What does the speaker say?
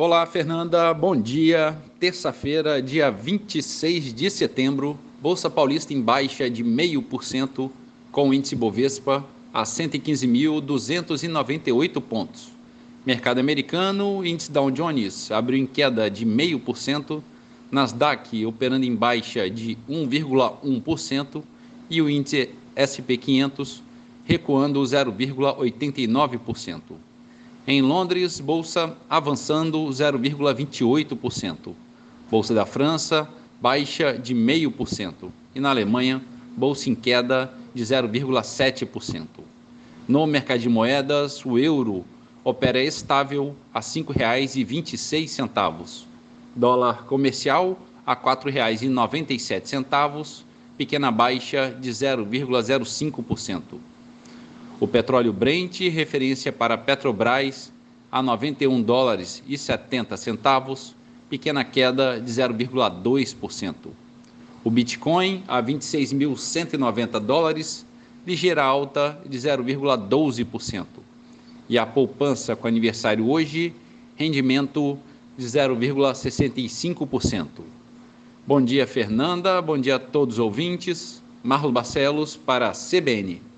Olá, Fernanda, bom dia. Terça-feira, dia 26 de setembro, Bolsa Paulista em baixa de 0,5%, com o índice Bovespa a 115.298 pontos. Mercado americano, índice Dow Jones abriu em queda de 0,5%, Nasdaq operando em baixa de 1,1% e o índice SP 500 recuando 0,89%. Em Londres, bolsa avançando 0,28%. Bolsa da França baixa de 0,5%. E na Alemanha, bolsa em queda de 0,7%. No mercado de moedas, o euro opera estável a R$ 5,26. Dólar comercial a R$ 4,97, pequena baixa de 0,05%. O petróleo Brent, referência para Petrobras, a 91 dólares e 70 centavos, pequena queda de 0,2%. O Bitcoin a 26.190 dólares, ligeira alta de 0,12%. E a poupança com aniversário hoje, rendimento de 0,65%. Bom dia, Fernanda. Bom dia a todos os ouvintes. Marlos Barcelos para a CBN.